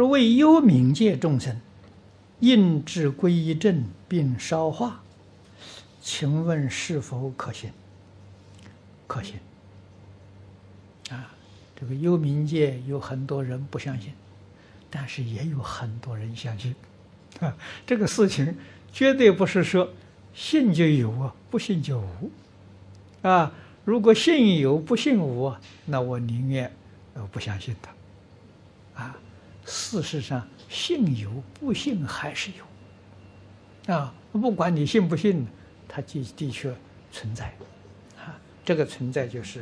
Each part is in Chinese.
若为幽冥界众生印制皈依证并烧化，请问是否可行？可行。啊，这个幽冥界有很多人不相信，但是也有很多人相信。啊，这个事情绝对不是说信就有啊，不信就无。啊，如果信有不信无，那我宁愿呃不相信他。啊，事实上信有不信还是有。啊，不管你信不信，它的的确存在。啊，这个存在就是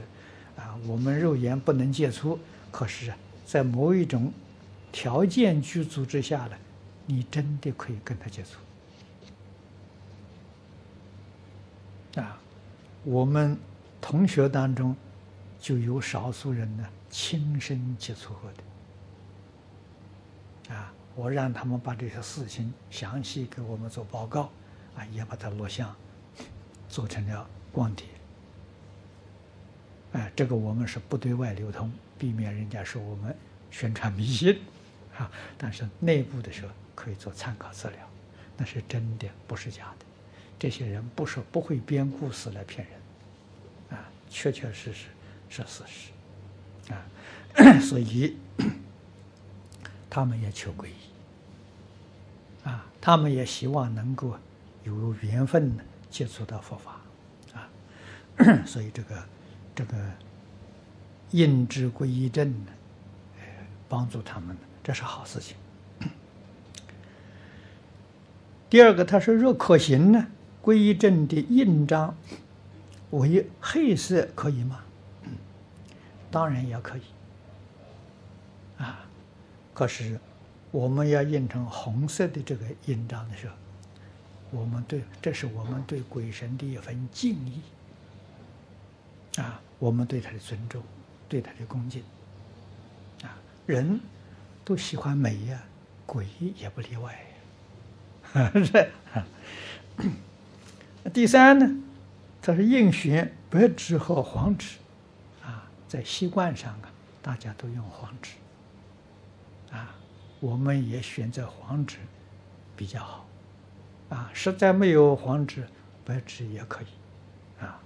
啊，我们肉眼不能接触，可是，在某一种条件具足之下呢，你真的可以跟他接触。啊。我们同学当中就有少数人呢，亲身接触过的，我让他们把这些事情详细给我们做报告，啊，也把它录像，做成了光碟，哎，这个我们是不对外流通，避免人家说我们宣传迷信，啊，但是内部的时候可以做参考资料，那是真的，不是假的。这些人不是不会编故事来骗人，啊，确确实实是事实，啊，所以他们也求皈依，啊，他们也希望能够有缘分接触到佛法，啊，所以这个这个印制皈依证，呃，帮助他们，这是好事情。第二个，他说若可行呢？皈依证的印章为黑色可以吗？当然也可以。啊，可是我们要印成红色的这个印章的时候，我们对，这是我们对鬼神的一份敬意。啊，我们对他的尊重，对他的恭敬。啊，人都喜欢美呀，鬼也不例外。是。第三呢，它是印选白纸和黄纸，啊，在习惯上啊，大家都用黄纸，我们也选择黄纸比较好。啊实在没有黄纸白纸也可以。啊